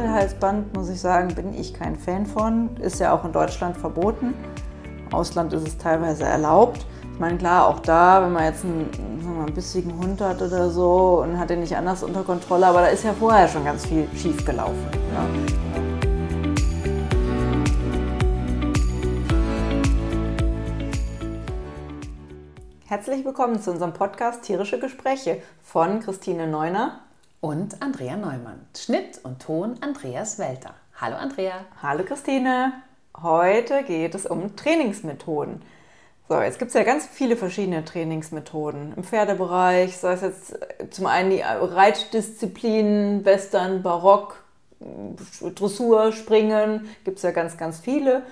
Nadelhalsband, muss ich sagen, bin ich kein Fan von. Ist ja auch in Deutschland verboten. Im Ausland ist es teilweise erlaubt. Ich meine, klar, auch da, wenn man jetzt einen, sagen mal, einen bissigen Hund hat oder so und hat den nicht anders unter Kontrolle, aber da ist ja vorher schon ganz viel schief gelaufen. Ne? Herzlich willkommen zu unserem Podcast Tierische Gespräche von Christine Neuner und Andrea Neumann. Schnitt und Ton Andreas Welter. Hallo Andrea. Hallo Christine. Heute geht es um Trainingsmethoden. So, jetzt gibt es ja ganz viele verschiedene Trainingsmethoden im Pferdebereich, sei es jetzt zum einen die Reitdisziplinen, Western, Barock, Dressur, Springen, gibt es ja ganz, ganz viele.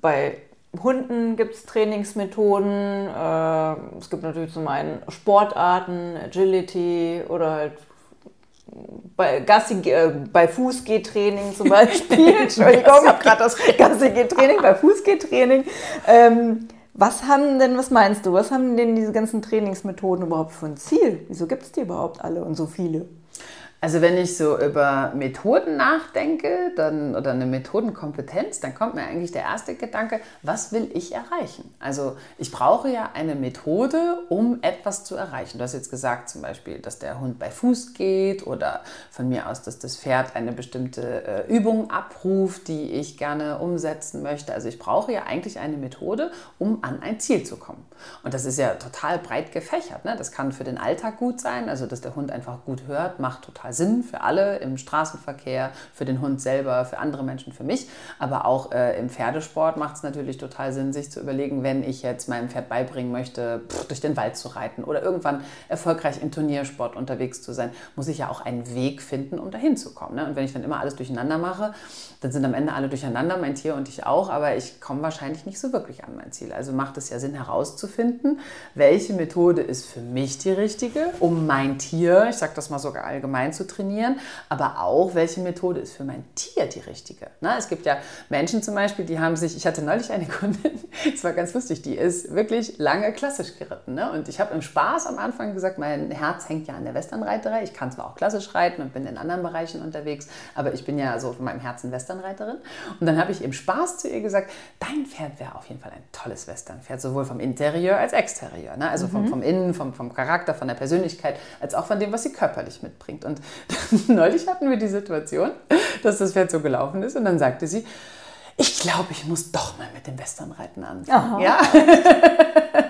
Bei Hunden gibt es Trainingsmethoden. Äh, es gibt natürlich zum einen Sportarten, Agility oder halt bei, Gassi, äh, bei Fußgehtraining zum Beispiel. Entschuldigung, ich habe gerade das Gassi-Training bei Fußgehtraining. Ähm, was haben denn, was meinst du, was haben denn diese ganzen Trainingsmethoden überhaupt für ein Ziel? Wieso gibt es die überhaupt alle und so viele? Also wenn ich so über Methoden nachdenke dann, oder eine Methodenkompetenz, dann kommt mir eigentlich der erste Gedanke, was will ich erreichen? Also ich brauche ja eine Methode, um etwas zu erreichen. Du hast jetzt gesagt zum Beispiel, dass der Hund bei Fuß geht oder von mir aus, dass das Pferd eine bestimmte äh, Übung abruft, die ich gerne umsetzen möchte. Also ich brauche ja eigentlich eine Methode, um an ein Ziel zu kommen. Und das ist ja total breit gefächert. Ne? Das kann für den Alltag gut sein, also dass der Hund einfach gut hört, macht total total Sinn für alle im Straßenverkehr, für den Hund selber, für andere Menschen, für mich. Aber auch äh, im Pferdesport macht es natürlich total Sinn, sich zu überlegen, wenn ich jetzt meinem Pferd beibringen möchte, pff, durch den Wald zu reiten oder irgendwann erfolgreich im Turniersport unterwegs zu sein, muss ich ja auch einen Weg finden, um dahin zu kommen. Ne? Und wenn ich dann immer alles durcheinander mache, dann sind am Ende alle durcheinander, mein Tier und ich auch, aber ich komme wahrscheinlich nicht so wirklich an mein Ziel. Also macht es ja Sinn herauszufinden, welche Methode ist für mich die richtige, um mein Tier, ich sage das mal sogar allgemein zu trainieren, aber auch, welche Methode ist für mein Tier die richtige. Na, es gibt ja Menschen zum Beispiel, die haben sich, ich hatte neulich eine Kundin, es war ganz lustig, die ist wirklich lange klassisch geritten. Ne? Und ich habe im Spaß am Anfang gesagt, mein Herz hängt ja an der Westernreiterei. Ich kann zwar auch klassisch reiten und bin in anderen Bereichen unterwegs, aber ich bin ja so von meinem Herzen Western Westernreiterin. Und dann habe ich im Spaß zu ihr gesagt, dein Pferd wäre auf jeden Fall ein tolles Westernpferd, sowohl vom Interieur als Exterieur. Ne? Also mhm. vom, vom Innen, vom, vom Charakter, von der Persönlichkeit, als auch von dem, was sie körperlich mitbringt. Und neulich hatten wir die Situation, dass das Pferd so gelaufen ist und dann sagte sie, ich glaube, ich muss doch mal mit dem Westernreiten anfangen. Aha. Ja?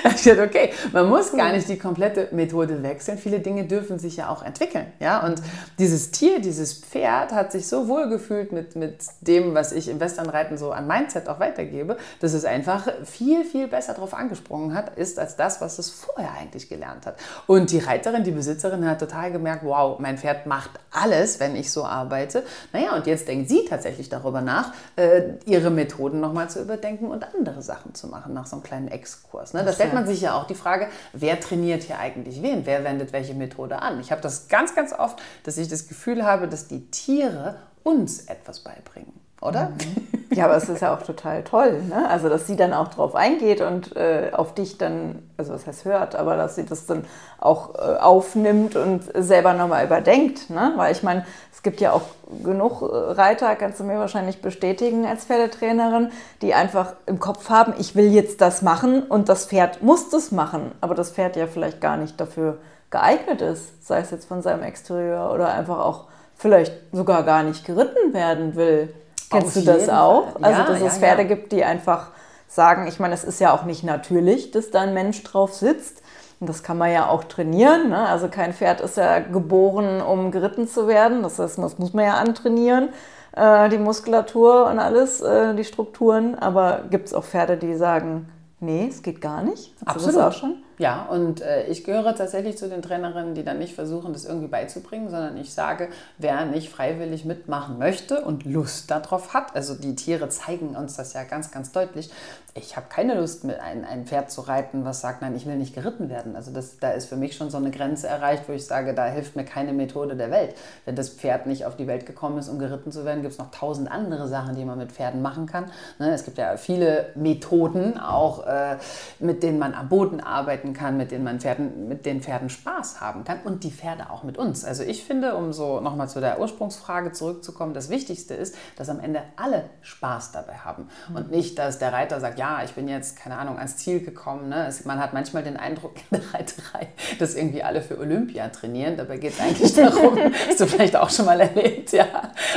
ich dachte, okay, man muss gar nicht die komplette Methode wechseln. Viele Dinge dürfen sich ja auch entwickeln. Ja? Und dieses Tier, dieses Pferd hat sich so wohl gefühlt mit, mit dem, was ich im Westernreiten so an Mindset auch weitergebe, dass es einfach viel, viel besser darauf angesprungen hat, ist als das, was es vorher eigentlich gelernt hat. Und die Reiterin, die Besitzerin hat total gemerkt, wow, mein Pferd macht alles, wenn ich so arbeite. Naja, und jetzt denkt sie tatsächlich darüber nach, äh, ihre Methoden nochmal zu überdenken und andere Sachen zu machen, nach so einem kleinen Exkurs. Ne? Das stellt man sich ja auch die Frage, wer trainiert hier eigentlich wen? Wer wendet welche Methode an? Ich habe das ganz, ganz oft, dass ich das Gefühl habe, dass die Tiere uns etwas beibringen oder? Mhm. Ja, aber es ist ja auch total toll, ne? Also, dass sie dann auch drauf eingeht und äh, auf dich dann, also was heißt hört, aber dass sie das dann auch äh, aufnimmt und selber nochmal überdenkt, ne? Weil ich meine, es gibt ja auch genug äh, Reiter, kannst du mir wahrscheinlich bestätigen als Pferdetrainerin, die einfach im Kopf haben, ich will jetzt das machen und das Pferd muss das machen, aber das Pferd ja vielleicht gar nicht dafür geeignet ist, sei es jetzt von seinem Exterieur oder einfach auch vielleicht sogar gar nicht geritten werden will. Kennst du das auch? Fall. Also, dass ja, es Pferde ja. gibt, die einfach sagen, ich meine, es ist ja auch nicht natürlich, dass da ein Mensch drauf sitzt. Und das kann man ja auch trainieren. Ne? Also kein Pferd ist ja geboren, um geritten zu werden. Das heißt, das muss man ja antrainieren, äh, die Muskulatur und alles, äh, die Strukturen. Aber gibt es auch Pferde, die sagen, nee, es geht gar nicht? Hast Absolut. Auch schon? Ja, und äh, ich gehöre tatsächlich zu den Trainerinnen, die dann nicht versuchen, das irgendwie beizubringen, sondern ich sage, wer nicht freiwillig mitmachen möchte und Lust darauf hat, also die Tiere zeigen uns das ja ganz, ganz deutlich. Ich habe keine Lust, mit ein, ein Pferd zu reiten, was sagt, nein, ich will nicht geritten werden. Also das, da ist für mich schon so eine Grenze erreicht, wo ich sage, da hilft mir keine Methode der Welt. Wenn das Pferd nicht auf die Welt gekommen ist, um geritten zu werden, gibt es noch tausend andere Sachen, die man mit Pferden machen kann. Ne? Es gibt ja viele Methoden, auch äh, mit denen man am Boden arbeiten arbeiten kann, mit denen man Pferden, mit den Pferden Spaß haben kann und die Pferde auch mit uns. Also ich finde, um so nochmal zu der Ursprungsfrage zurückzukommen, das Wichtigste ist, dass am Ende alle Spaß dabei haben mhm. und nicht, dass der Reiter sagt, ja, ich bin jetzt, keine Ahnung, ans Ziel gekommen. Ne? Man hat manchmal den Eindruck in der Reiterei, dass irgendwie alle für Olympia trainieren. Dabei geht es eigentlich darum, hast du vielleicht auch schon mal erlebt, ja.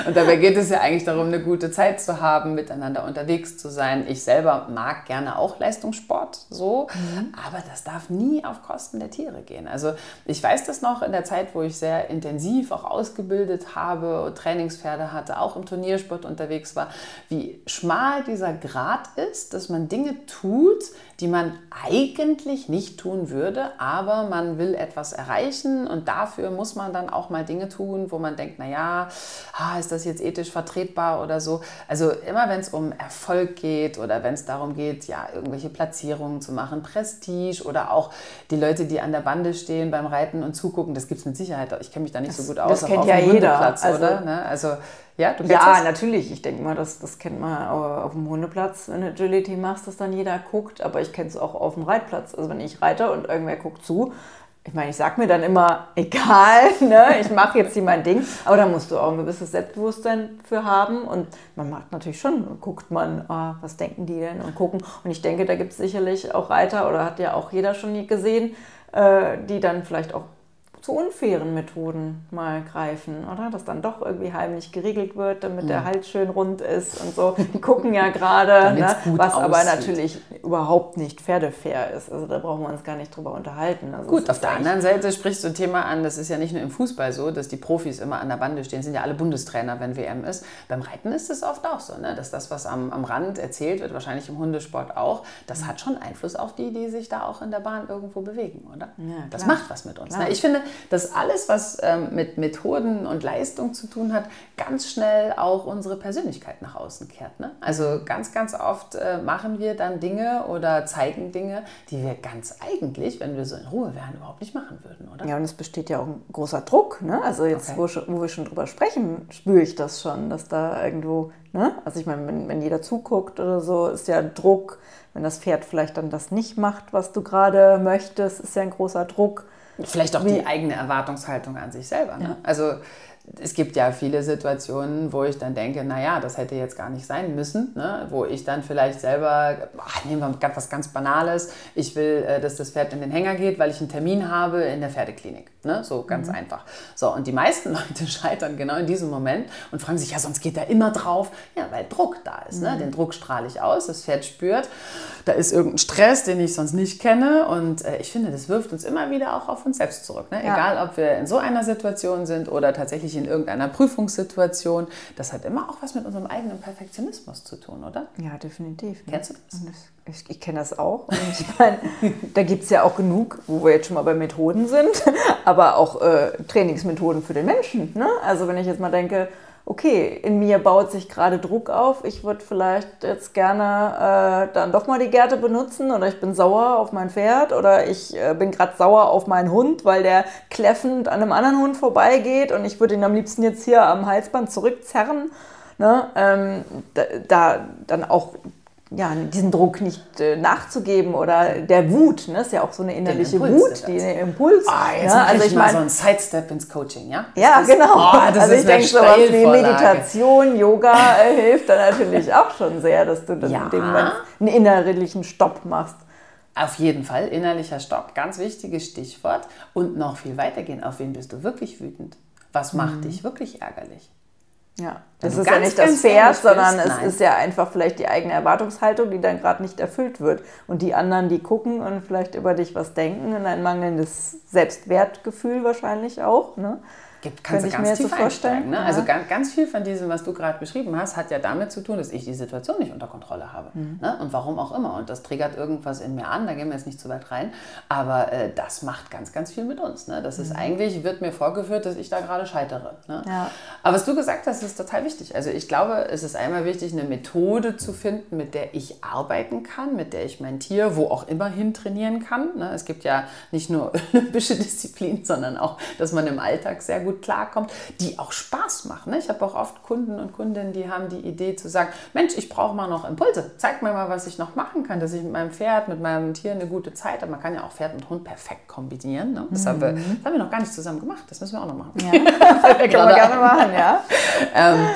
Und dabei geht es ja eigentlich darum, eine gute Zeit zu haben, miteinander unterwegs zu sein. Ich selber mag gerne auch Leistungssport so, mhm. aber das darf nie auf Kosten der Tiere gehen. Also ich weiß das noch in der Zeit, wo ich sehr intensiv auch ausgebildet habe, Trainingspferde hatte, auch im Turniersport unterwegs war, wie schmal dieser Grad ist, dass man Dinge tut, die man eigentlich nicht tun würde, aber man will etwas erreichen und dafür muss man dann auch mal Dinge tun, wo man denkt, naja, ist das jetzt ethisch vertretbar oder so. Also immer wenn es um Erfolg geht oder wenn es darum geht, ja, irgendwelche Platzierungen zu machen, Prestige oder auch die Leute, die an der Bande stehen beim Reiten und zugucken, das gibt es mit Sicherheit. Ich kenne mich da nicht das, so gut aus. Das kennt ja jeder. Also, oder? Ne? Also ja, du ja das? natürlich. Ich denke mal, das, das kennt man auf dem Hundeplatz, wenn du Agility machst, dass dann jeder guckt. Aber ich kenne es auch auf dem Reitplatz. Also wenn ich reite und irgendwer guckt zu, ich meine, ich sage mir dann immer, egal, ne, ich mache jetzt hier mein Ding, aber da musst du auch ein gewisses Selbstbewusstsein für haben. Und man macht natürlich schon, guckt man, oh, was denken die denn und gucken. Und ich denke, da gibt es sicherlich auch Reiter oder hat ja auch jeder schon gesehen, äh, die dann vielleicht auch zu unfairen Methoden mal greifen, oder? Dass dann doch irgendwie heimlich geriegelt wird, damit mhm. der Hals schön rund ist und so. Die gucken ja gerade, ne? was aussieht. aber natürlich überhaupt nicht pferdefair ist. Also da brauchen wir uns gar nicht drüber unterhalten. Also Gut, auf der anderen Seite sprichst du ein Thema an, das ist ja nicht nur im Fußball so, dass die Profis immer an der Bande stehen, sind ja alle Bundestrainer, wenn WM ist. Beim Reiten ist es oft auch so, ne? dass das, was am, am Rand erzählt wird, wahrscheinlich im Hundesport auch, das mhm. hat schon Einfluss auf die, die sich da auch in der Bahn irgendwo bewegen, oder? Ja, das macht was mit uns. Ne? Ich finde, dass alles, was ähm, mit Methoden und Leistung zu tun hat, ganz schnell auch unsere Persönlichkeit nach außen kehrt. Ne? Also ganz, ganz oft äh, machen wir dann Dinge oder zeigen Dinge, die wir ganz eigentlich, wenn wir so in Ruhe wären, überhaupt nicht machen würden, oder? Ja, und es besteht ja auch ein großer Druck. Ne? Also jetzt, okay. wo, schon, wo wir schon drüber sprechen, spüre ich das schon, dass da irgendwo, ne? also ich meine, wenn, wenn jeder zuguckt oder so, ist ja Druck, wenn das Pferd vielleicht dann das nicht macht, was du gerade möchtest, ist ja ein großer Druck. Vielleicht auch Wie? die eigene Erwartungshaltung an sich selber. Ne? Also es gibt ja viele Situationen, wo ich dann denke, naja, das hätte jetzt gar nicht sein müssen, ne? wo ich dann vielleicht selber, ach, nehmen wir was ganz Banales, ich will, äh, dass das Pferd in den Hänger geht, weil ich einen Termin habe in der Pferdeklinik. Ne? So ganz mhm. einfach. So, und die meisten Leute scheitern genau in diesem Moment und fragen sich, ja, sonst geht er immer drauf. Ja, weil Druck da ist. Ne? Mhm. Ne? Den Druck strahle ich aus, das Pferd spürt, da ist irgendein Stress, den ich sonst nicht kenne. Und äh, ich finde, das wirft uns immer wieder auch auf uns selbst zurück. Ne? Ja. Egal, ob wir in so einer Situation sind oder tatsächlich in irgendeiner Prüfungssituation. Das hat immer auch was mit unserem eigenen Perfektionismus zu tun, oder? Ja, definitiv. Ne? Kennst du das? Ich, ich kenne das auch. Und ich meine, da gibt es ja auch genug, wo wir jetzt schon mal bei Methoden sind, aber auch äh, Trainingsmethoden für den Menschen. Ne? Also wenn ich jetzt mal denke, okay, in mir baut sich gerade Druck auf, ich würde vielleicht jetzt gerne äh, dann doch mal die Gerte benutzen oder ich bin sauer auf mein Pferd oder ich äh, bin gerade sauer auf meinen Hund, weil der kläffend an einem anderen Hund vorbeigeht und ich würde ihn am liebsten jetzt hier am Halsband zurückzerren. Ne? Ähm, da, da dann auch ja, diesen Druck nicht äh, nachzugeben oder der Wut, ne, ist ja auch so eine innerliche Wut, die Impuls. Ah, jetzt ne? also ich mal so ein Sidestep ins Coaching, ja? Ja, das genau. Oh, also ich denke, sowas wie Meditation, Yoga äh, hilft dann natürlich auch schon sehr, dass du dann ja. in dem Moment einen innerlichen Stopp machst. Auf jeden Fall, innerlicher Stopp, ganz wichtiges Stichwort. Und noch viel weitergehen, auf wen bist du wirklich wütend? Was macht mhm. dich wirklich ärgerlich? Ja, es ist ja nicht das Pferd, sondern es Nein. ist ja einfach vielleicht die eigene Erwartungshaltung, die dann gerade nicht erfüllt wird. Und die anderen, die gucken und vielleicht über dich was denken und ein mangelndes Selbstwertgefühl wahrscheinlich auch. Ne? Gibt, kannst Könnte du ganz tief so einsteigen. Ne? Ja. Also ganz, ganz viel von diesem, was du gerade beschrieben hast, hat ja damit zu tun, dass ich die Situation nicht unter Kontrolle habe. Mhm. Ne? Und warum auch immer. Und das triggert irgendwas in mir an, da gehen wir jetzt nicht zu weit rein. Aber äh, das macht ganz, ganz viel mit uns. Ne? Das mhm. ist eigentlich, wird mir vorgeführt, dass ich da gerade scheitere. Ne? Ja. Aber was du gesagt hast, ist total wichtig. Also ich glaube, es ist einmal wichtig, eine Methode zu finden, mit der ich arbeiten kann, mit der ich mein Tier wo auch immer hin trainieren kann. Ne? Es gibt ja nicht nur olympische Disziplinen, sondern auch, dass man im Alltag sehr gut gut klarkommt, die auch Spaß machen. Ne? Ich habe auch oft Kunden und Kundinnen, die haben die Idee zu sagen, Mensch, ich brauche mal noch Impulse. Zeig mir mal, was ich noch machen kann, dass ich mit meinem Pferd, mit meinem Tier eine gute Zeit habe. Man kann ja auch Pferd und Hund perfekt kombinieren. Ne? Das, mhm. haben wir, das haben wir noch gar nicht zusammen gemacht. Das müssen wir auch noch machen. Ja. können wir gerne machen, ja. ähm,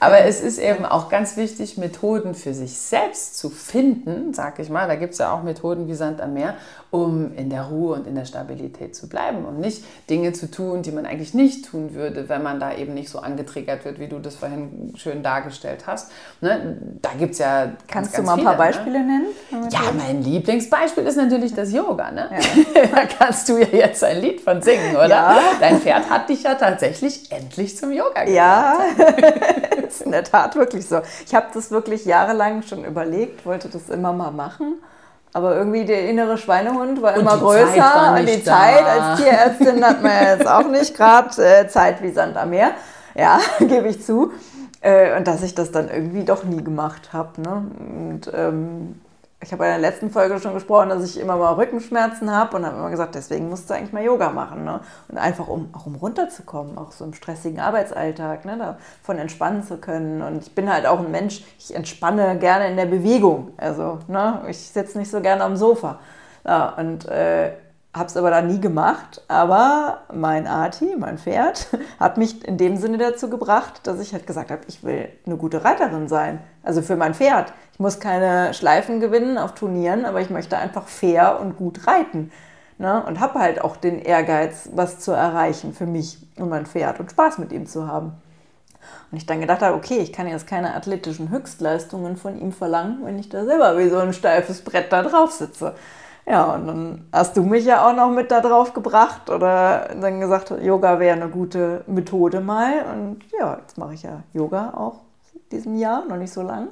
aber es ist eben auch ganz wichtig, Methoden für sich selbst zu finden, sag ich mal. Da gibt es ja auch Methoden wie Sand am Meer, um in der Ruhe und in der Stabilität zu bleiben und nicht Dinge zu tun, die man eigentlich nicht tun würde, wenn man da eben nicht so angetriggert wird, wie du das vorhin schön dargestellt hast. Ne? Da gibt es ja ganz, Kannst ganz du mal ein paar viele, Beispiele ne? nennen? Ja, mein Lieblingsbeispiel ist natürlich das Yoga. Ne? Ja. da kannst du ja jetzt ein Lied von singen, oder? Ja. Dein Pferd hat dich ja tatsächlich endlich zum Yoga gebracht. Ja, ist in der Tat wirklich so. Ich habe das wirklich jahrelang schon überlegt, wollte das immer mal machen. Aber irgendwie der innere Schweinehund war immer größer. Zeit und die da. Zeit als Tierärztin hat man jetzt auch nicht gerade äh, Zeit wie Sand am Meer. Ja, gebe ich zu. Äh, und dass ich das dann irgendwie doch nie gemacht habe. Ne? Und ähm, ich habe in der letzten Folge schon gesprochen, dass ich immer mal Rückenschmerzen habe und habe immer gesagt, deswegen musst du eigentlich mal Yoga machen. Ne? Und einfach, um auch um runterzukommen, auch so im stressigen Arbeitsalltag, ne? davon entspannen zu können. Und ich bin halt auch ein Mensch, ich entspanne gerne in der Bewegung. Also ne? ich sitze nicht so gerne am Sofa. Ja, und äh, habe es aber dann nie gemacht. Aber mein Arti, mein Pferd, hat mich in dem Sinne dazu gebracht, dass ich halt gesagt habe, ich will eine gute Reiterin sein. Also für mein Pferd. Ich muss keine Schleifen gewinnen auf Turnieren, aber ich möchte einfach fair und gut reiten. Ne? Und habe halt auch den Ehrgeiz, was zu erreichen für mich und mein Pferd und Spaß mit ihm zu haben. Und ich dann gedacht habe, okay, ich kann jetzt keine athletischen Höchstleistungen von ihm verlangen, wenn ich da selber wie so ein steifes Brett da drauf sitze. Ja, und dann hast du mich ja auch noch mit da drauf gebracht oder dann gesagt, Yoga wäre eine gute Methode mal. Und ja, jetzt mache ich ja Yoga auch diesem Jahr, noch nicht so lang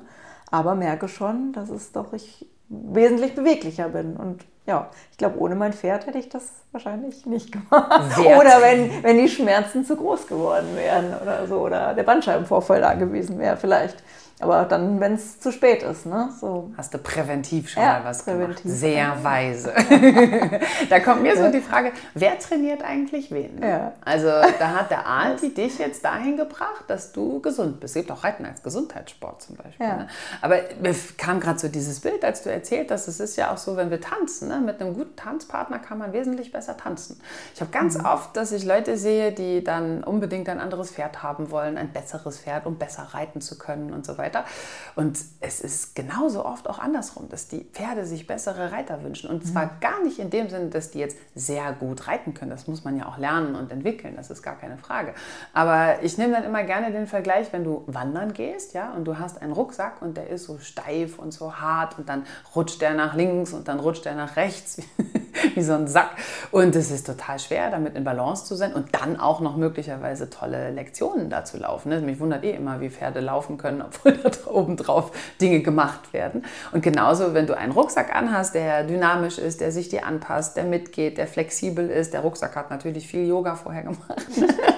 aber merke schon, dass es doch ich wesentlich beweglicher bin. Und ja, ich glaube, ohne mein Pferd hätte ich das wahrscheinlich nicht gemacht. Wert. Oder wenn, wenn die Schmerzen zu groß geworden wären oder so, oder der Bandscheibenvorfall da gewesen wäre vielleicht. Aber dann, wenn es zu spät ist. Ne? So. Hast du präventiv schon ja, mal was präventiv. gemacht. Sehr weise. da kommt mir so die Frage, wer trainiert eigentlich wen? Ja. Also da hat der Alti dich jetzt dahin gebracht, dass du gesund bist. Es gibt auch Reiten als Gesundheitssport zum Beispiel. Ja. Ne? Aber mir kam gerade so dieses Bild, als du erzählt hast, es ist ja auch so, wenn wir tanzen, ne? Mit einem guten Tanzpartner kann man wesentlich besser tanzen. Ich habe ganz mhm. oft, dass ich Leute sehe, die dann unbedingt ein anderes Pferd haben wollen, ein besseres Pferd, um besser reiten zu können und so weiter weiter. Und es ist genauso oft auch andersrum, dass die Pferde sich bessere Reiter wünschen. Und zwar mhm. gar nicht in dem Sinne, dass die jetzt sehr gut reiten können. Das muss man ja auch lernen und entwickeln, das ist gar keine Frage. Aber ich nehme dann immer gerne den Vergleich, wenn du wandern gehst, ja, und du hast einen Rucksack und der ist so steif und so hart und dann rutscht der nach links und dann rutscht der nach rechts, wie so ein Sack. Und es ist total schwer, damit in Balance zu sein und dann auch noch möglicherweise tolle Lektionen dazu laufen. Ne? Mich wundert eh immer, wie Pferde laufen können, obwohl da oben drauf Dinge gemacht werden. Und genauso, wenn du einen Rucksack anhast, der dynamisch ist, der sich dir anpasst, der mitgeht, der flexibel ist. Der Rucksack hat natürlich viel Yoga vorher gemacht.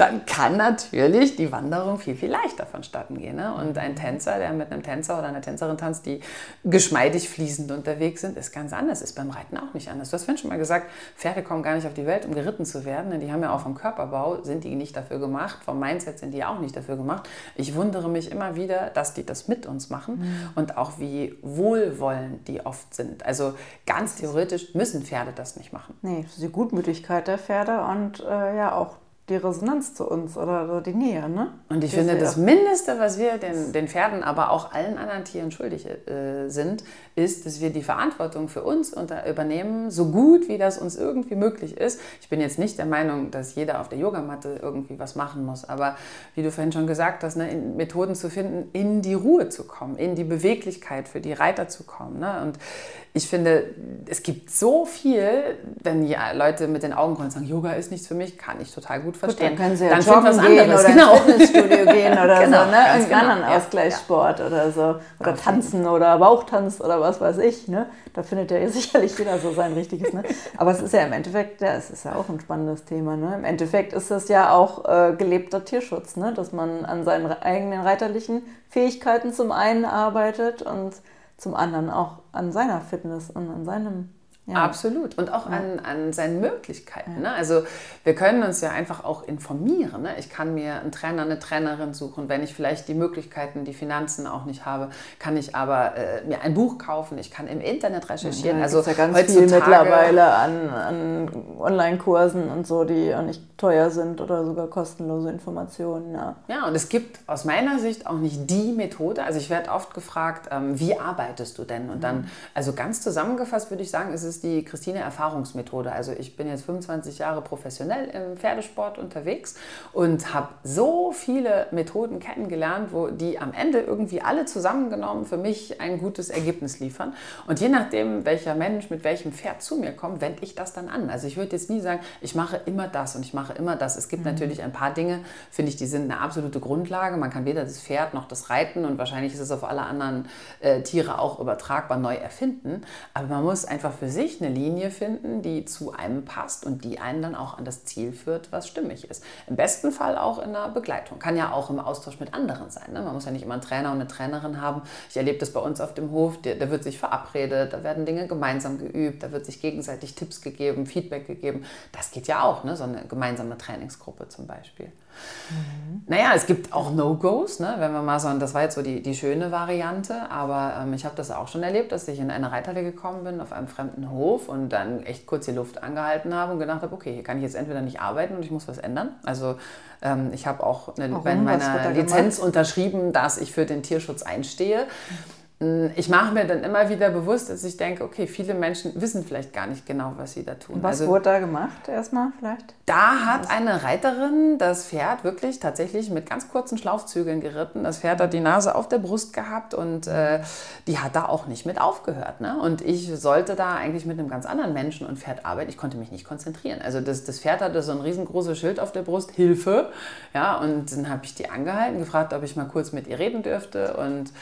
dann kann natürlich die Wanderung viel, viel leichter vonstatten gehen. Ne? Und ein Tänzer, der mit einem Tänzer oder einer Tänzerin tanzt, die geschmeidig fließend unterwegs sind, ist ganz anders. Ist beim Reiten auch nicht anders. Du hast vorhin schon mal gesagt, Pferde kommen gar nicht auf die Welt, um geritten zu werden. Denn die haben ja auch vom Körperbau, sind die nicht dafür gemacht. Vom Mindset sind die auch nicht dafür gemacht. Ich wundere mich immer wieder, dass die das mit uns machen mhm. und auch wie wohlwollend die oft sind. Also ganz theoretisch müssen Pferde das nicht machen. Nee, die Gutmütigkeit der Pferde und äh, ja auch die Resonanz zu uns oder die Nähe. Ne? Und ich finde, das Mindeste, was wir den, den Pferden, aber auch allen anderen Tieren schuldig äh, sind, ist, dass wir die Verantwortung für uns unter, übernehmen, so gut wie das uns irgendwie möglich ist. Ich bin jetzt nicht der Meinung, dass jeder auf der Yogamatte irgendwie was machen muss, aber wie du vorhin schon gesagt hast, ne, Methoden zu finden, in die Ruhe zu kommen, in die Beweglichkeit für die Reiter zu kommen. Ne? Und ich finde, es gibt so viel, wenn ja, Leute mit den Augen rollen und sagen, Yoga ist nichts für mich, kann ich total gut verstehen. Gut, dann können sie ja dann joggen was gehen anderes. oder genau. ins Fitnessstudio gehen oder genau, so, ne? Irgendeinen genau. anderen ja, Ausgleichssport ja. oder so. Oder tanzen oder Bauchtanz oder was weiß ich. Ne? Da findet ja sicherlich jeder so sein richtiges. Ne? Aber es ist ja im Endeffekt, ja, es ist ja auch ein spannendes Thema. Ne? Im Endeffekt ist es ja auch äh, gelebter Tierschutz, ne? dass man an seinen eigenen reiterlichen Fähigkeiten zum einen arbeitet und zum anderen auch an seiner Fitness und an seinem Ja. Absolut. Und auch ja. an, an seinen Möglichkeiten. Ne? Also wir können uns ja einfach auch informieren. Ne? Ich kann mir einen Trainer, eine Trainerin suchen. Wenn ich vielleicht die Möglichkeiten, die Finanzen auch nicht habe, kann ich aber äh, mir ein Buch kaufen. Ich kann im Internet recherchieren. Ja, also ja ganz heutzutage viel mittlerweile an, an Online-Kursen und so, die auch nicht teuer sind oder sogar kostenlose Informationen. Ja. ja, und es gibt aus meiner Sicht auch nicht die Methode. Also ich werde oft gefragt, ähm, wie arbeitest du denn? Und dann, mhm. also ganz zusammengefasst würde ich sagen, ist es ist die Christine Erfahrungsmethode. Also ich bin jetzt 25 Jahre professionell im Pferdesport unterwegs und habe so viele Methoden kennengelernt, wo die am Ende irgendwie alle zusammengenommen für mich ein gutes Ergebnis liefern. Und je nachdem, welcher Mensch mit welchem Pferd zu mir kommt, wende ich das dann an. Also ich würde jetzt nie sagen, ich mache immer das und ich mache immer das. Es gibt mhm. natürlich ein paar Dinge, finde ich, die sind eine absolute Grundlage. Man kann weder das Pferd noch das Reiten und wahrscheinlich ist es auf alle anderen äh, Tiere auch übertragbar neu erfinden. Aber man muss einfach für sich sich eine Linie finden, die zu einem passt und die einen dann auch an das Ziel führt, was stimmig ist. Im besten Fall auch in einer Begleitung. Kann ja auch im Austausch mit anderen sein. Ne? Man muss ja nicht immer einen Trainer und eine Trainerin haben. Ich erlebe das bei uns auf dem Hof. Da wird sich verabredet, da werden Dinge gemeinsam geübt, da wird sich gegenseitig Tipps gegeben, Feedback gegeben. Das geht ja auch, ne? so eine gemeinsame Trainingsgruppe zum Beispiel. Mhm. Naja, es gibt auch No-Gos, ne? wenn wir mal so, das war jetzt so die, die schöne Variante, aber ähm, ich habe das auch schon erlebt, dass ich in eine Reithalle gekommen bin, auf einem fremden Hof und dann echt kurz die Luft angehalten habe und gedacht habe, okay, hier kann ich jetzt entweder nicht arbeiten und ich muss was ändern. Also ähm, ich habe auch eine, bei meiner Lizenz gemacht? unterschrieben, dass ich für den Tierschutz einstehe. Mhm. Hm, ich mache mir dann immer wieder bewusst, dass ich denke, okay, viele Menschen wissen vielleicht gar nicht genau, was sie da tun. Was also, wurde da gemacht erstmal vielleicht? Da hat eine Reiterin das Pferd wirklich tatsächlich mit ganz kurzen Schlaufzügeln geritten. Das Pferd hat die Nase auf der Brust gehabt und äh, die hat da auch nicht mit aufgehört. Ne? Und ich sollte da eigentlich mit einem ganz anderen Menschen und Pferd arbeiten. Ich konnte mich nicht konzentrieren. Also das, das Pferd hatte so ein riesengroßes Schild auf der Brust, Hilfe. Ja, und dann habe ich die angehalten, gefragt, ob ich mal kurz mit ihr reden dürfte und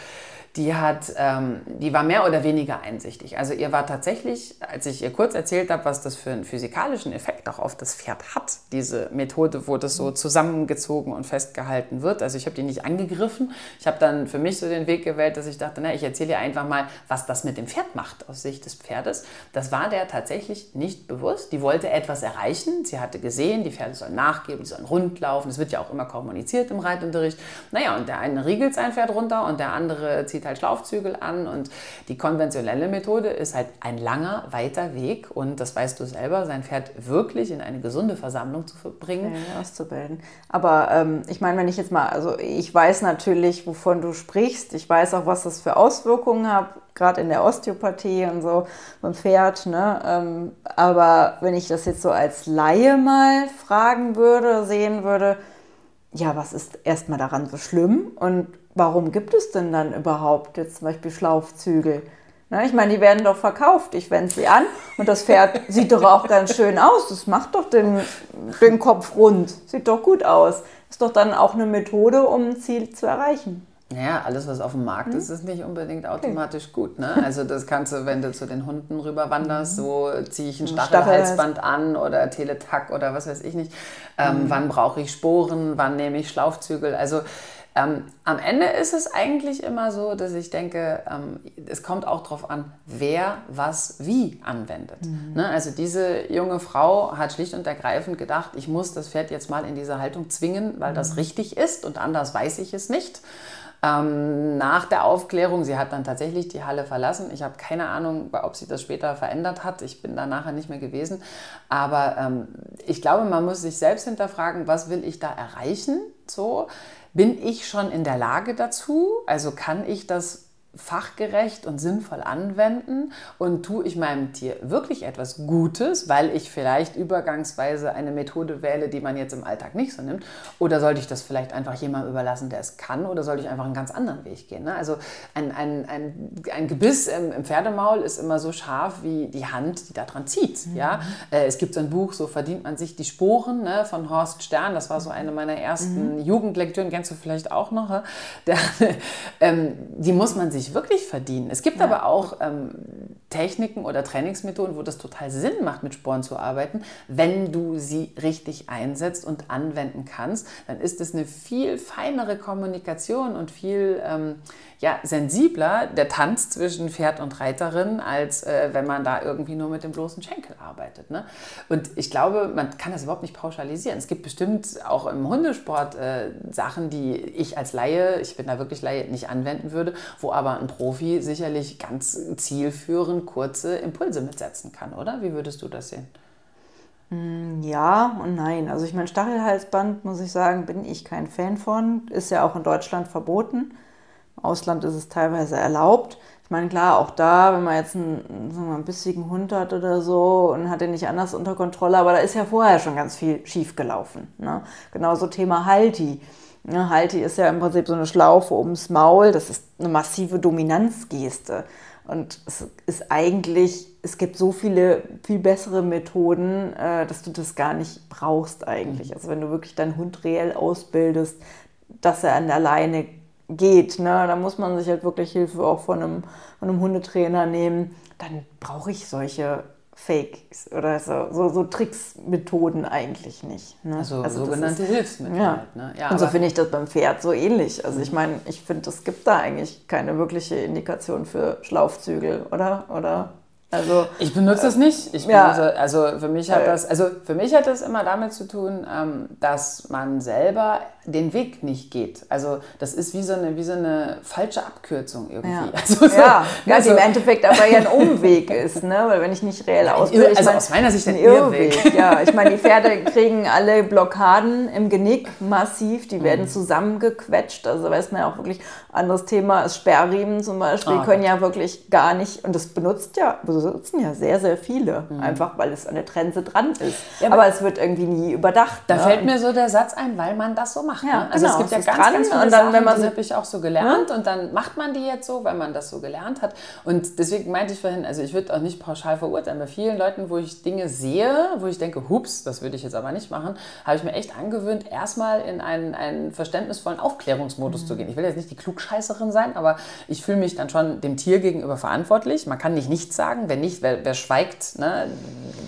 die hat, ähm, die war mehr oder weniger einsichtig. Also ihr war tatsächlich, als ich ihr kurz erzählt habe, was das für einen physikalischen Effekt auch auf das Pferd hat, diese Methode, wo das so zusammengezogen und festgehalten wird. Also ich habe die nicht angegriffen. Ich habe dann für mich so den Weg gewählt, dass ich dachte, na, ich erzähle ihr einfach mal, was das mit dem Pferd macht aus Sicht des Pferdes. Das war der tatsächlich nicht bewusst. Die wollte etwas erreichen. Sie hatte gesehen, die Pferde sollen nachgeben, die sollen rund laufen. Das wird ja auch immer kommuniziert im Reitunterricht. Naja, und der eine riegelt sein Pferd runter und der andere zieht zieht halt Schlaufzügel an und die konventionelle Methode ist halt ein langer, weiter Weg und das weißt du selber, sein Pferd wirklich in eine gesunde Versammlung zu bringen. Ja, auszubilden. Aber ähm, ich meine, wenn ich jetzt mal, also ich weiß natürlich, wovon du sprichst, ich weiß auch, was das für Auswirkungen hat, gerade in der Osteopathie und so beim Pferd. Ne? Ähm, aber wenn ich das jetzt so als Laie mal fragen würde, sehen würde, ja, was ist erstmal daran so schlimm und warum gibt es denn dann überhaupt jetzt zum Beispiel Schlaufzügel? Ne, ich meine, die werden doch verkauft. Ich wende sie an und das Pferd sieht doch auch ganz schön aus. Das macht doch den, den Kopf rund. Sieht doch gut aus. Ist doch dann auch eine Methode, um ein Ziel zu erreichen. Naja, alles, was auf dem Markt hm? ist, ist nicht unbedingt automatisch okay. gut. Ne? Also das kannst du, wenn du zu den Hunden rüber wanderst, mhm. so ziehe ich ein Stachelhalsband an oder Teletack oder was weiß ich nicht. Ähm, mhm. Wann brauche ich Sporen, wann nehme ich Schlaufzügel? Also ähm, am Ende ist es eigentlich immer so, dass ich denke, ähm, es kommt auch darauf an, wer was wie anwendet. Mhm. Ne? Also diese junge Frau hat schlicht und ergreifend gedacht, ich muss das Pferd jetzt mal in diese Haltung zwingen, weil mhm. das richtig ist und anders weiß ich es nicht. Ähm, nach der Aufklärung, sie hat dann tatsächlich die Halle verlassen. Ich habe keine Ahnung, ob sie das später verändert hat. Ich bin da nachher nicht mehr gewesen. Aber ähm, ich glaube, man muss sich selbst hinterfragen, was will ich da erreichen? So, bin ich schon in der Lage dazu? Also kann ich das fachgerecht und sinnvoll anwenden und tue ich meinem Tier wirklich etwas Gutes, weil ich vielleicht übergangsweise eine Methode wähle, die man jetzt im Alltag nicht so nimmt? Oder sollte ich das vielleicht einfach jemandem überlassen, der es kann? Oder sollte ich einfach einen ganz anderen Weg gehen? Ne? Also ein, ein, ein, ein Gebiss im, im, Pferdemaul ist immer so scharf wie die Hand, die da dran zieht. Mhm. Ja? Äh, es gibt so ein Buch, so verdient man sich die Sporen ne, von Horst Stern. Das war so eine meiner ersten mhm. Jugendlektüren, kennst du vielleicht auch noch. Der, ähm, die muss man sich sich wirklich verdienen. Es gibt ja. aber auch ähm, Techniken oder Trainingsmethoden, wo das total Sinn macht, mit Sporen zu arbeiten. Wenn du sie richtig einsetzt und anwenden kannst, dann ist es eine viel feinere Kommunikation und viel ähm, ja, sensibler, der Tanz zwischen Pferd und Reiterin, als äh, wenn man da irgendwie nur mit dem bloßen Schenkel arbeitet. Ne? Und ich glaube, man kann das überhaupt nicht pauschalisieren. Es gibt bestimmt auch im Hundesport äh, Sachen, die ich als Laie, ich bin da wirklich Laie, nicht anwenden würde, wo aber ein Profi sicherlich ganz zielführend kurze Impulse mitsetzen kann, oder? Wie würdest du das sehen? Hm, ja und nein. Also ich meine, Stachelhalsband, muss ich sagen, bin ich kein Fan von. Ist ja auch in Deutschland verboten. Im Ausland ist es teilweise erlaubt. Ich meine, klar, auch da, wenn man jetzt einen, sagen wir, einen bissigen Hund hat oder so und hat den nicht anders unter Kontrolle, aber da ist ja vorher schon ganz viel schief gelaufen. Ne? Genauso Thema Halti. Ne, Halti ist ja im Prinzip so eine Schlaufe ums Maul, das ist eine massive Dominanzgeste. Und es ist eigentlich, es gibt so viele viel bessere Methoden, äh, dass du das gar nicht brauchst eigentlich. Mhm. Also wenn du wirklich deinen Hund reell ausbildest, dass er an der Leine geht, ne, da muss man sich halt wirklich Hilfe auch von einem, von einem Hundetrainer nehmen. Dann brauche ich solche Fakes oder so, so, so Tricksmethoden eigentlich nicht. Ne? Also, also sogenannte ist, Hilfsmittel. Ja. Halt, ne? ja, Und so finde ich das beim Pferd so ähnlich. Also ich mhm. meine, ich finde, es gibt da eigentlich keine wirkliche Indikation für Schlaufzügel, oder? Oder also, ich benutze das nicht. Ich ja, benutze, also für mich hat das, also für mich hat das immer damit zu tun, ähm, dass man selber den Weg nicht geht. Also das ist wie so eine, wie so eine falsche Abkürzung irgendwie. Ja, also so, ja, ja also, im Endeffekt aber ja ein Umweg ist, ne? weil wenn ich nicht reell ausbilde, also mein, aus meiner Sicht ein Irrweg. Irrweg. Ja, ich meine, die Pferde kriegen alle Blockaden im Genick massiv, die werden mhm. zusammengequetscht, also weiß man ja auch wirklich, anderes Thema ist Sperrriemen zum Beispiel, oh, können ja wirklich gar nicht, und das benutzt ja, besitzen ja sehr, sehr viele, mhm. einfach weil es an der Trense dran ist. Ja, aber, aber, es wird irgendwie nie überdacht. Da ne? fällt mir so der Satz ein, weil man das so macht. Ja, ne? Also genau, es gibt ja ganz, dran, ganz viele und dann, wenn man habe ich auch so gelernt ja? und dann macht man die jetzt so, weil man das so gelernt hat. Und deswegen meinte ich vorhin, also ich würde auch nicht pauschal verurteilen. Bei vielen Leuten, wo ich Dinge sehe, wo ich denke, hups, das würde ich jetzt aber nicht machen, habe ich mir echt angewöhnt, erstmal in einen, einen verständnisvollen Aufklärungsmodus mhm. zu gehen. Ich will jetzt nicht die Klugscheißerin sein, aber ich fühle mich dann schon dem Tier gegenüber verantwortlich. Man kann nicht nichts sagen. Wer nicht, wer, wer schweigt, ne,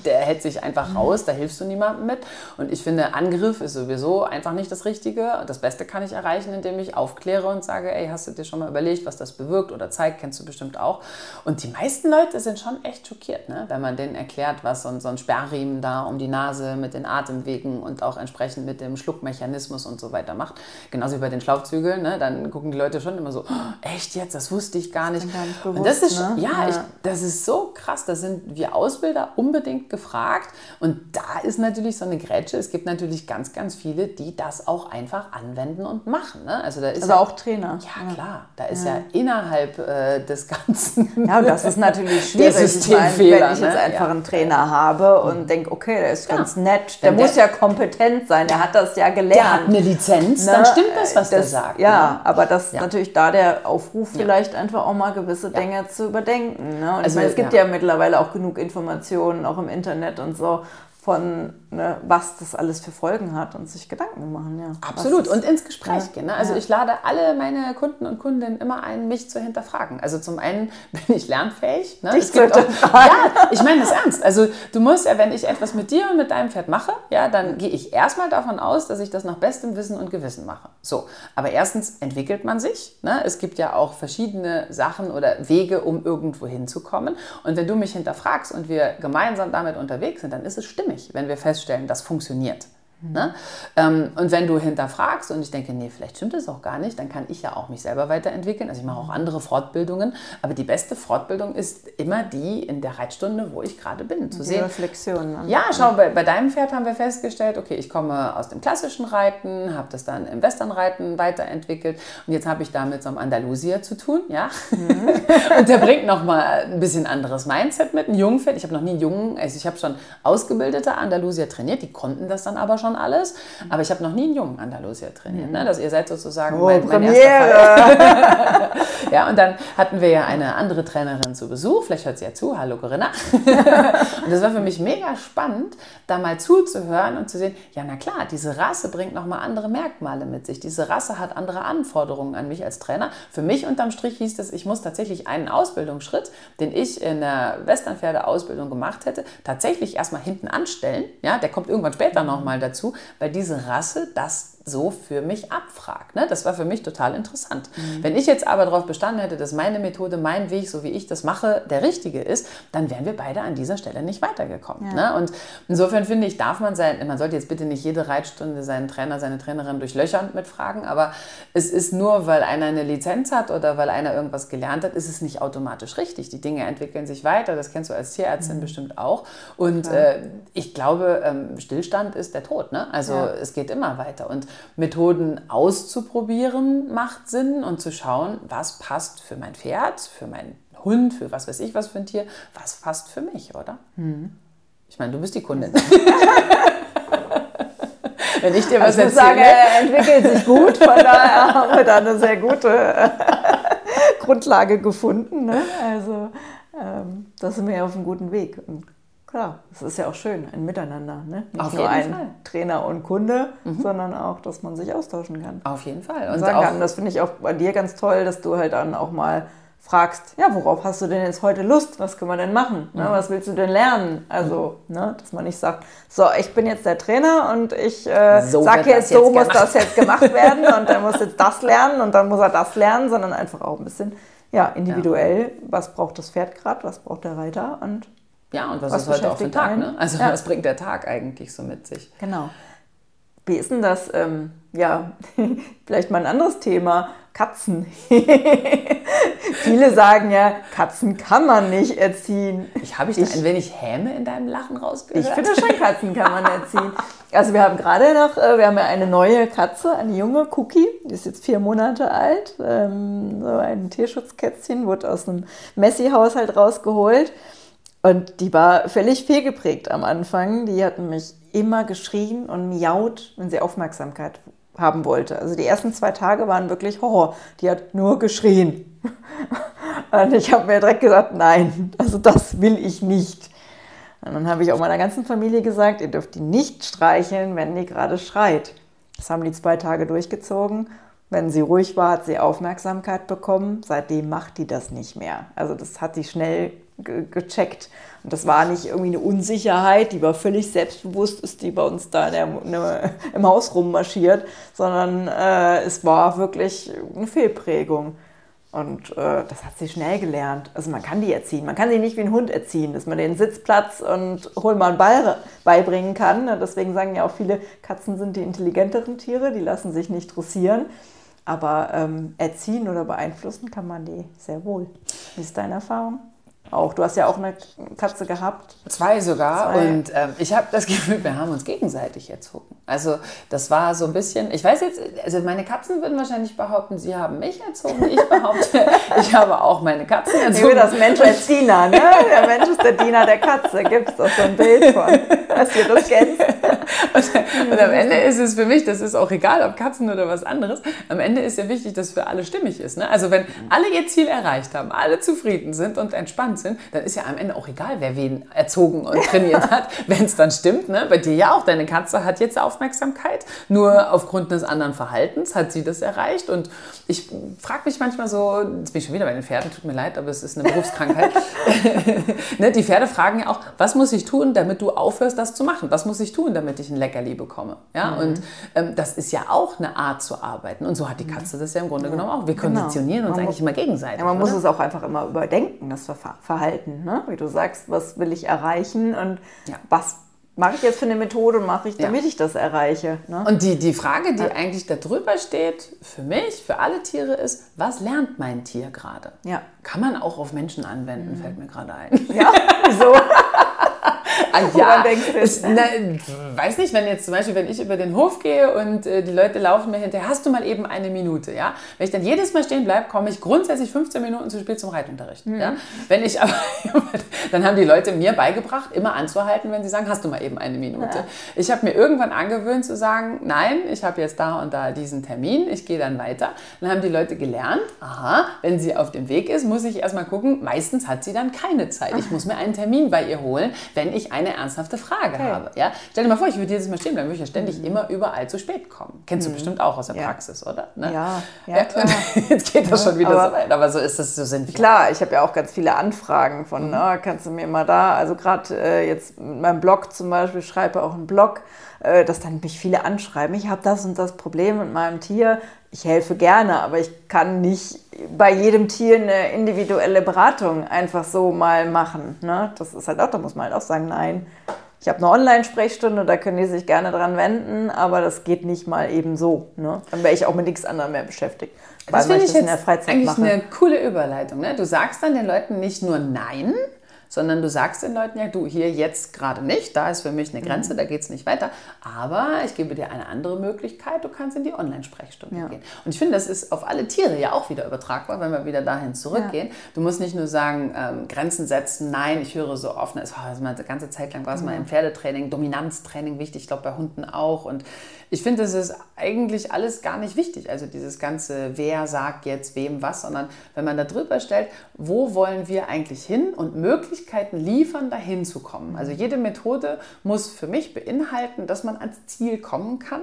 der hält sich einfach mhm. raus, da hilfst du niemandem mit. Und ich finde, Angriff ist sowieso einfach nicht das Richtige. Das Beste kann ich erreichen, indem ich aufkläre und sage, ey, hast du dir schon mal überlegt, was das bewirkt oder zeigt, kennst du bestimmt auch. Und die meisten Leute sind schon echt schockiert, ne? wenn man denen erklärt, was so ein, so ein Sperrriemen da um die Nase mit den Atemwegen und auch entsprechend mit dem Schluckmechanismus und so weiter macht. Genauso wie bei den Schlauchzügeln, ne? dann gucken die Leute schon immer so, oh, echt jetzt, das wusste ich gar nicht. Das, gar nicht bewusst, und das ist, ne? ja, ja. Ich, das ist so krass, da sind wir Ausbilder unbedingt gefragt. Und da ist natürlich so eine Grätsche. Es gibt natürlich ganz, ganz viele, die das auch einfach anwenden und machen. Ne? Also, da ist also ja, auch Trainer. Ja, klar. Da ist ja, ja innerhalb äh, des Ganzen. Ja, und das ist natürlich schwierig. Ich meine, wenn ich jetzt ne? einfach einen Trainer habe und mhm. denke, okay, der ist ganz nett, der, der muss ja kompetent sein, der hat das ja gelernt. Der hat eine Lizenz, ne? dann stimmt das, was das, der sagt. Ja, ne? aber das ist natürlich da der Aufruf, vielleicht einfach auch mal gewisse Dinge zu überdenken. Ne? Und also, ich meine, es gibt ja mittlerweile auch genug Informationen, auch im Internet und so, von ne, was das alles für Folgen hat und sich Gedanken machen. Ja. Absolut. Und ins Gespräch ja, gehen. Ne? Also ja. ich lade alle meine Kunden und Kundinnen immer ein, mich zu hinterfragen. Also zum einen bin ich lernfähig. Ne? Dich zu auch, ja, ich meine das ernst. Also du musst ja, wenn ich etwas mit dir und mit deinem Pferd mache, ja, dann gehe ich erstmal davon aus, dass ich das nach bestem Wissen und Gewissen mache. So, aber erstens entwickelt man sich. Ne? Es gibt ja auch verschiedene Sachen oder Wege, um irgendwo hinzukommen. Und wenn du mich hinterfragst und wir gemeinsam damit unterwegs sind, dann ist es stimmig, wenn wir feststellen, das funktioniert. Ne? Ähm, und wenn du hinterfragst und ich denke, nee, vielleicht stimmt es auch gar nicht, dann kann ich ja auch mich selber weiterentwickeln. Also ich mache auch andere Fortbildungen, aber die beste Fortbildung ist immer die in der Reitstunde, wo ich gerade bin. Zu die sehen. Reflexion. Ne? Ja, schau, bei, bei, deinem Pferd haben wir festgestellt, okay, ich komme aus dem klassischen Reiten, habe das dann im Westernreiten weiterentwickelt und jetzt habe ich da mit so einem Andalusier zu tun, ja. Mhm. und der bringt nochmal ein bisschen anderes Mindset mit, ein Jungpferd. Ich habe noch nie einen Jungen, also ich habe schon ausgebildete Andalusier trainiert, die konnten das dann aber schon schon alles, aber ich habe noch nie einen jungen Andalusier trainiert. Ne? Dass ihr seid sozusagen Oh, mein, mein erster Fall. Ja, und dann hatten wir ja eine andere Trainerin zu Besuch. Vielleicht hört sie ja zu. Hallo Corinna. und das war für mich mega spannend, da mal zuzuhören und zu sehen, ja, na klar, diese Rasse bringt nochmal andere Merkmale mit sich. Diese Rasse hat andere Anforderungen an mich als Trainer. Für mich unterm Strich hieß das, ich muss tatsächlich einen Ausbildungsschritt, den ich in der Westernpferde-Ausbildung gemacht hätte, tatsächlich erstmal hinten anstellen. Ja, der kommt irgendwann später nochmal dazu, weil diese Rasse das so für mich abfragt. Ne? Das war für mich total interessant. Wenn ich jetzt aber darauf bestanden hätte, dass meine Methode, mein Weg, so wie ich das mache, der richtige ist, dann wären wir beide an dieser Stelle nicht weitergekommen. Ne? Und insofern finde ich, darf man sein, man sollte jetzt bitte nicht jede Reitstunde seinen Trainer, seine Trainerin durchlöchern mit Fragen, aber es ist nur, weil einer eine Lizenz hat oder weil einer irgendwas gelernt hat, ist es nicht automatisch richtig. Die Dinge entwickeln sich weiter, das kennst du als Tierärztin bestimmt auch. Und äh, ich glaube, ähm, Stillstand ist der Tod. Ne? Also Ja. es geht immer weiter. Und Methoden auszuprobieren macht Sinn und zu schauen, was passt für mein Pferd, für meinen Hund, für was weiß ich was für ein Tier, was passt für mich, oder? Ich meine, du bist die Kundin. Wenn ich dir was Also ich muss sagen, erzähle. er entwickelt sich gut, von daher haben wir da eine sehr gute Grundlage gefunden. Ne? Also ähm, da sind wir ja auf einem guten Weg. Und klar, es ist ja auch schön, ein Miteinander. Ne? Nicht Auf nur ein Fall. Trainer und Kunde, sondern auch, dass man sich austauschen kann. Auf jeden Fall. Und Und sagen auch, kann. Das finde ich auch bei dir ganz toll, dass du halt dann auch mal fragst, ja, worauf hast du denn jetzt heute Lust? Was können wir denn machen? Mhm. Ne? Was willst du denn lernen? Also, ne, dass man nicht sagt, so, ich bin jetzt der Trainer und ich äh, So sag wird jetzt, so muss gemacht. das jetzt gemacht werden und er muss jetzt das lernen und dann muss er das lernen, sondern einfach auch ein bisschen ja, individuell, was braucht das Pferd gerade, was braucht der Reiter und ja, und was, was ist heute auch für ein beschäftigt Tag? einen? Ne? Also Ja. was bringt der Tag eigentlich so mit sich? Genau. Wie ist denn das? Ähm, ja, vielleicht mal ein anderes Thema. Katzen. Viele sagen ja, Katzen kann man nicht erziehen. Ich habe ich, da ein wenig Häme in deinem Lachen rausgehört. Ich finde schon, Katzen kann man erziehen. Also wir haben gerade noch, äh, wir haben ja eine neue Katze, eine junge Cookie, die ist jetzt vier Monate alt. Ähm, so ein Tierschutzkätzchen, wurde aus einem Messi-Haushalt rausgeholt. Und die war völlig fehlgeprägt am Anfang. Die hat mich immer geschrien und miaut, wenn sie Aufmerksamkeit haben wollte. Also die ersten zwei Tage waren wirklich Horror. Die hat nur geschrien. Und ich habe mir direkt gesagt, nein, also das will ich nicht. Und dann habe ich auch meiner ganzen Familie gesagt, ihr dürft die nicht streicheln, wenn die gerade schreit. Das haben die zwei Tage durchgezogen. Wenn sie ruhig war, hat sie Aufmerksamkeit bekommen. Seitdem macht die das nicht mehr. Also das hat die schnell ge gecheckt. Und das war nicht irgendwie eine Unsicherheit, die war völlig selbstbewusst, ist die bei uns da der, ne, im Haus rummarschiert, sondern äh, es war wirklich eine Fehlprägung. Und äh, das hat sie schnell gelernt. Also man kann die erziehen. Man kann sie nicht wie ein Hund erziehen, dass man den Sitzplatz und hol mal einen Ball beibringen kann. Und Deswegen sagen ja auch viele, Katzen sind die intelligenteren Tiere, die lassen sich nicht dressieren. Aber ähm, erziehen oder beeinflussen kann man die sehr wohl. Wie ist deine Erfahrung? Auch, du hast ja auch eine Katze gehabt. Zwei sogar. Zwei. Und ähm, ich habe das Gefühl, wir haben uns gegenseitig erzogen. Also das war so ein bisschen, ich weiß jetzt, also meine Katzen würden wahrscheinlich behaupten, sie haben mich erzogen. Ich behaupte, ich habe auch meine Katzen Ich erzogen. will das Mensch als Diener, ne? Der Mensch ist der Diener der Katze. Gibt es doch so ein Bild von, dass ihr das kennt. Und, und am Ende ist es für mich, das ist auch egal, ob Katzen oder was anderes, am Ende ist ja wichtig, dass für alle stimmig ist. Ne? Also wenn alle ihr Ziel erreicht haben, alle zufrieden sind und entspannt sind, dann ist ja am Ende auch egal, wer wen erzogen und trainiert hat, wenn es dann stimmt. Ne? Bei dir ja auch, deine Katze hat jetzt Aufmerksamkeit, nur aufgrund des anderen Verhaltens hat sie das erreicht. Und ich frage mich manchmal so, jetzt bin ich schon wieder bei den Pferden, tut mir leid, aber es ist eine Berufskrankheit. ne? Die Pferde fragen ja auch, was muss ich tun, damit du aufhörst, das zu machen? Was muss ich tun, damit ich ein Leckerli bekomme? Ja? Mhm. Und ähm, das ist ja auch eine Art zu arbeiten. Und so hat die Katze das ja im Grunde genommen auch. Wir konditionieren uns Genau. Man eigentlich immer gegenseitig. Ja, man muss oder? es auch einfach immer überdenken, das Ver- Verhalten. Ne? Wie du sagst, was will ich erreichen und Ja. was mache ich jetzt für eine Methode und mache ich, Ja. damit ich das erreiche. Ne? Und die, die Frage, die eigentlich da drüber steht, für mich, für alle Tiere, ist, was lernt mein Tier gerade? Ja. Kann man auch auf Menschen anwenden, fällt mir gerade ein. Ja, wieso? Ah, ja, denkst du es, na, weiß nicht, wenn jetzt zum Beispiel, wenn ich über den Hof gehe und äh, die Leute laufen mir hinterher, hast du mal eben eine Minute, ja? Wenn ich dann jedes Mal stehen bleibe, komme ich grundsätzlich 15 Minuten zu spät zum Reitunterricht, mhm. ja? Wenn ich aber, dann haben die Leute mir beigebracht, immer anzuhalten, wenn sie sagen, hast du mal eben eine Minute. Ja. Ich habe mir irgendwann angewöhnt zu sagen, nein, ich habe jetzt da und da diesen Termin, ich gehe dann weiter. Dann haben die Leute gelernt, aha, wenn sie auf dem Weg ist, muss ich erstmal gucken, meistens hat sie dann keine Zeit. Ich muss mir einen Termin bei ihr holen, wenn ich eine ernsthafte Frage okay. habe. Ja? Stell dir mal vor, ich würde jedes Mal stehen bleiben, würde ich ja ständig mhm. immer überall zu spät kommen. Kennst du mhm. bestimmt auch aus der ja. Praxis, oder? Ne? Ja, ja, klar. Jetzt geht das ja, schon wieder aber, so weit, aber so ist das, so sind wir. Klar, ich habe ja auch ganz viele Anfragen von, mhm. oh, kannst du mir mal da, also gerade äh, jetzt mit meinem Blog zum Beispiel, schreibe auch einen Blog, äh, dass dann mich viele anschreiben, ich habe das und das Problem mit meinem Tier, ich helfe gerne, aber ich kann nicht bei jedem Tier eine individuelle Beratung einfach so mal machen. Ne? Das ist halt auch, da muss man halt auch sagen, nein, ich habe eine Online-Sprechstunde, da können die sich gerne dran wenden, aber das geht nicht mal eben so. Ne? Dann wäre ich auch mit nichts anderem mehr beschäftigt. Das finde ich, ich jetzt eigentlich mache. eine coole Überleitung. Ne? Du sagst dann den Leuten nicht nur Nein, sondern du sagst den Leuten ja, du hier jetzt gerade nicht, da ist für mich eine Grenze, mhm. da geht es nicht weiter, aber ich gebe dir eine andere Möglichkeit, du kannst in die Online-Sprechstunde ja. gehen. Und ich finde, das ist auf alle Tiere ja auch wieder übertragbar, wenn wir wieder dahin zurückgehen. Ja. Du musst nicht nur sagen, ähm, Grenzen setzen, nein, ich höre so oft, es war eine ganze Zeit lang war es mhm. mal im Pferdetraining, Dominanztraining wichtig, ich glaube bei Hunden auch und ich finde, das ist eigentlich alles gar nicht wichtig. Also dieses ganze, wer sagt jetzt wem was, sondern wenn man da drüber stellt, wo wollen wir eigentlich hin und Möglichkeiten liefern, dahin zu kommen. Also jede Methode muss für mich beinhalten, dass man ans Ziel kommen kann.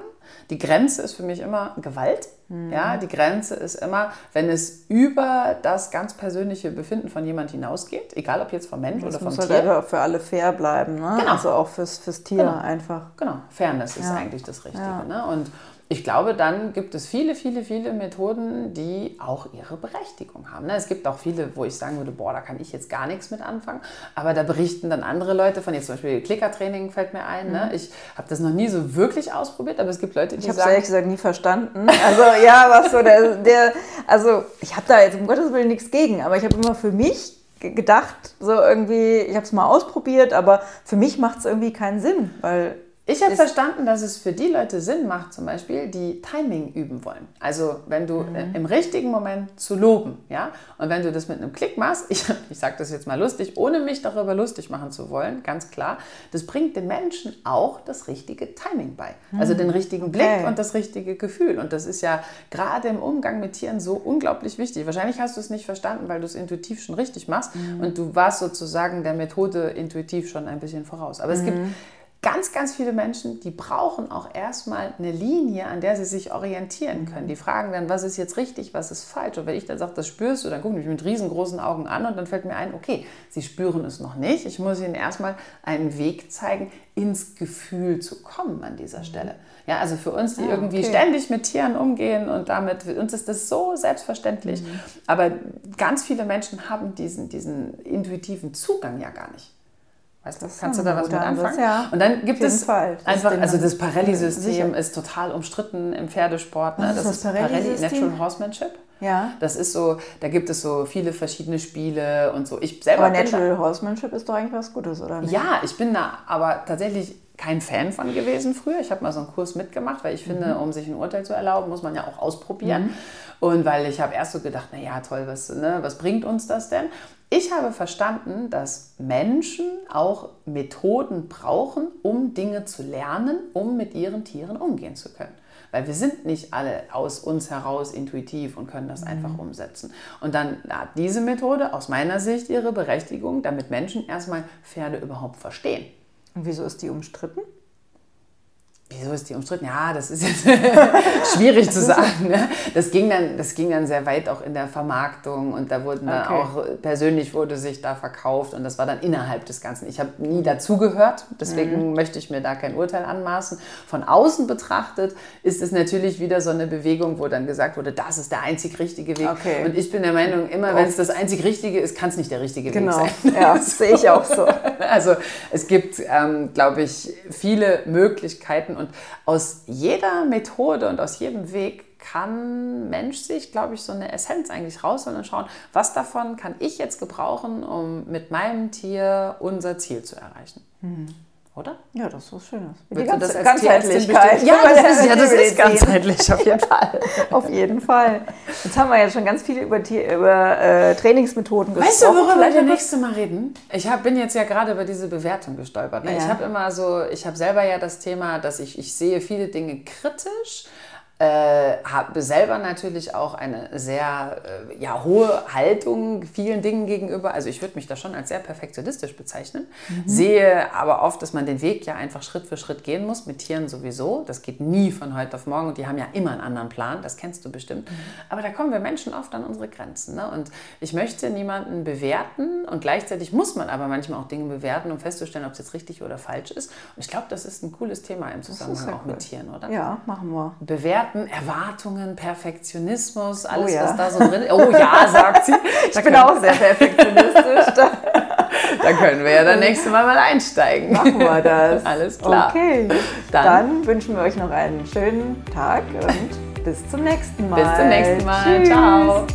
Die Grenze ist für mich immer Gewalt. Mhm. Ja, die Grenze ist immer, wenn es über das ganz persönliche Befinden von jemand hinausgeht, egal ob jetzt vom Mensch das oder vom muss Tier. Halt für alle fair bleiben, ne? Genau. Also auch fürs, fürs Tier genau. einfach. Genau, Fairness ist eigentlich das Richtige. Ja. Ne? Und ich glaube, dann gibt es viele, viele, viele Methoden, die auch ihre Berechtigung haben. Ne? Es gibt auch viele, wo ich sagen würde, boah, da kann ich jetzt gar nichts mit anfangen. Aber da berichten dann andere Leute von, jetzt zum Beispiel Klickertraining fällt mir ein. Ne? Mhm. Ich habe das noch nie so wirklich ausprobiert, aber es gibt Leute, die ich sagen... Ich habe es ehrlich gesagt nie verstanden. Also ja, was so der... der also ich habe da jetzt um Gottes Willen nichts gegen, aber ich habe immer für mich gedacht, so irgendwie, ich habe es mal ausprobiert, aber für mich macht es irgendwie keinen Sinn, weil ich habe verstanden, dass es für die Leute Sinn macht, zum Beispiel, die Timing üben wollen. Also wenn du mhm. im richtigen Moment zu loben, ja, und wenn du das mit einem Klick machst, ich, ich sage das jetzt mal lustig, ohne mich darüber lustig machen zu wollen, ganz klar, das bringt den Menschen auch das richtige Timing bei. Also den mhm. richtigen okay. Blick und das richtige Gefühl. Und das ist ja gerade im Umgang mit Tieren so unglaublich wichtig. Wahrscheinlich hast du es nicht verstanden, weil du es intuitiv schon richtig machst mhm. und du warst sozusagen der Methode intuitiv schon ein bisschen voraus. Aber es gibt mhm ganz, ganz viele Menschen, die brauchen auch erstmal eine Linie, an der sie sich orientieren können. Die fragen dann, was ist jetzt richtig, was ist falsch. Und wenn ich dann sage, das spürst du, dann gucken die mich mit riesengroßen Augen an und dann fällt mir ein, okay, sie spüren es noch nicht. Ich muss ihnen erstmal einen Weg zeigen, ins Gefühl zu kommen an dieser Stelle. Ja, also für uns, die ah, irgendwie okay. ständig mit Tieren umgehen und damit, für uns ist das so selbstverständlich. Mhm. Aber ganz viele Menschen haben diesen, diesen intuitiven Zugang ja gar nicht. Weißt du, kannst du da was mit anfangen? Ja. Und dann gibt es Fall. einfach, also das Parelli-System ist total umstritten im Pferdesport. Ne? Das, das, ist Parelli Natural Horsemanship. Ja. Das ist so, da gibt es so viele verschiedene Spiele und so. Ich selber aber Natural Horsemanship ist doch eigentlich was Gutes, oder nicht? Ja, ich bin da aber tatsächlich kein Fan von gewesen früher. Ich habe mal so einen Kurs mitgemacht, weil ich finde, mhm. um sich ein Urteil zu erlauben, muss man ja auch ausprobieren. Mhm. Und weil ich habe erst so gedacht, naja, toll, was, ne, was bringt uns das denn? Ich habe verstanden, dass Menschen auch Methoden brauchen, um Dinge zu lernen, um mit ihren Tieren umgehen zu können. Weil wir sind nicht alle aus uns heraus intuitiv und können das mhm. einfach umsetzen. Und dann hat diese Methode aus meiner Sicht ihre Berechtigung, damit Menschen erstmal Pferde überhaupt verstehen. Und wieso ist die umstritten? Wieso ist die umstritten? Ja, das ist jetzt schwierig zu sagen. Ne? Das, ging dann, das ging dann sehr weit auch in der Vermarktung und da wurden dann okay. auch persönlich wurde sich da verkauft und das war dann innerhalb des Ganzen. Ich habe nie dazugehört, deswegen mhm. möchte ich mir da kein Urteil anmaßen. Von außen betrachtet ist es natürlich wieder so eine Bewegung, wo dann gesagt wurde, das ist der einzig richtige Weg. Okay. Und ich bin der Meinung, immer wenn es das einzig Richtige ist, kann es nicht der richtige genau. Weg sein. Ja, das sehe ich auch so. Also es gibt, ähm, glaube ich, viele Möglichkeiten und aus jeder Methode und aus jedem Weg kann Mensch sich, glaube ich, so eine Essenz eigentlich rausholen und schauen, was davon kann ich jetzt gebrauchen, um mit meinem Tier unser Ziel zu erreichen. Oder? Ja, das ist was Schönes. Die ganze, das Ganzheitlichkeit. Ja, das ist, ja, das ist ganzheitlich, auf jeden Fall. Auf jeden Fall. Jetzt haben wir ja schon ganz viel über, über äh, Trainingsmethoden gesprochen. Weißt du, worüber wir noch- nächste Mal reden? Ich hab, bin jetzt ja gerade über diese Bewertung gestolpert. Ne? Ja. Ich habe immer so, ich habe selber ja das Thema, dass ich, ich sehe viele Dinge kritisch, äh, habe selber natürlich auch eine sehr äh, ja, hohe Haltung vielen Dingen gegenüber. Also ich würde mich da schon als sehr perfektionistisch bezeichnen. Sehe aber oft, dass man den Weg ja einfach Schritt für Schritt gehen muss, mit Tieren sowieso. Das geht nie von heute auf morgen und die haben ja immer einen anderen Plan, das kennst du bestimmt. Aber da kommen wir Menschen oft an unsere Grenzen. Ne? Und ich möchte niemanden bewerten und gleichzeitig muss man aber manchmal auch Dinge bewerten, um festzustellen, ob es jetzt richtig oder falsch ist. Und ich glaube, das ist ein cooles Thema im Zusammenhang auch cool. mit Tieren, oder? Ja, machen wir. Bewerten, Erwartungen, Perfektionismus, alles, Oh ja. was da so drin ist. Oh ja, sagt sie. Ich bin auch sehr perfektionistisch. Da Da können wir ja dann nächste Mal mal einsteigen. machen wir das. Alles klar. Okay. Dann- Dann, wünschen wir euch noch einen schönen Tag und bis zum nächsten Mal. Bis zum nächsten Mal. Tschüss. Ciao.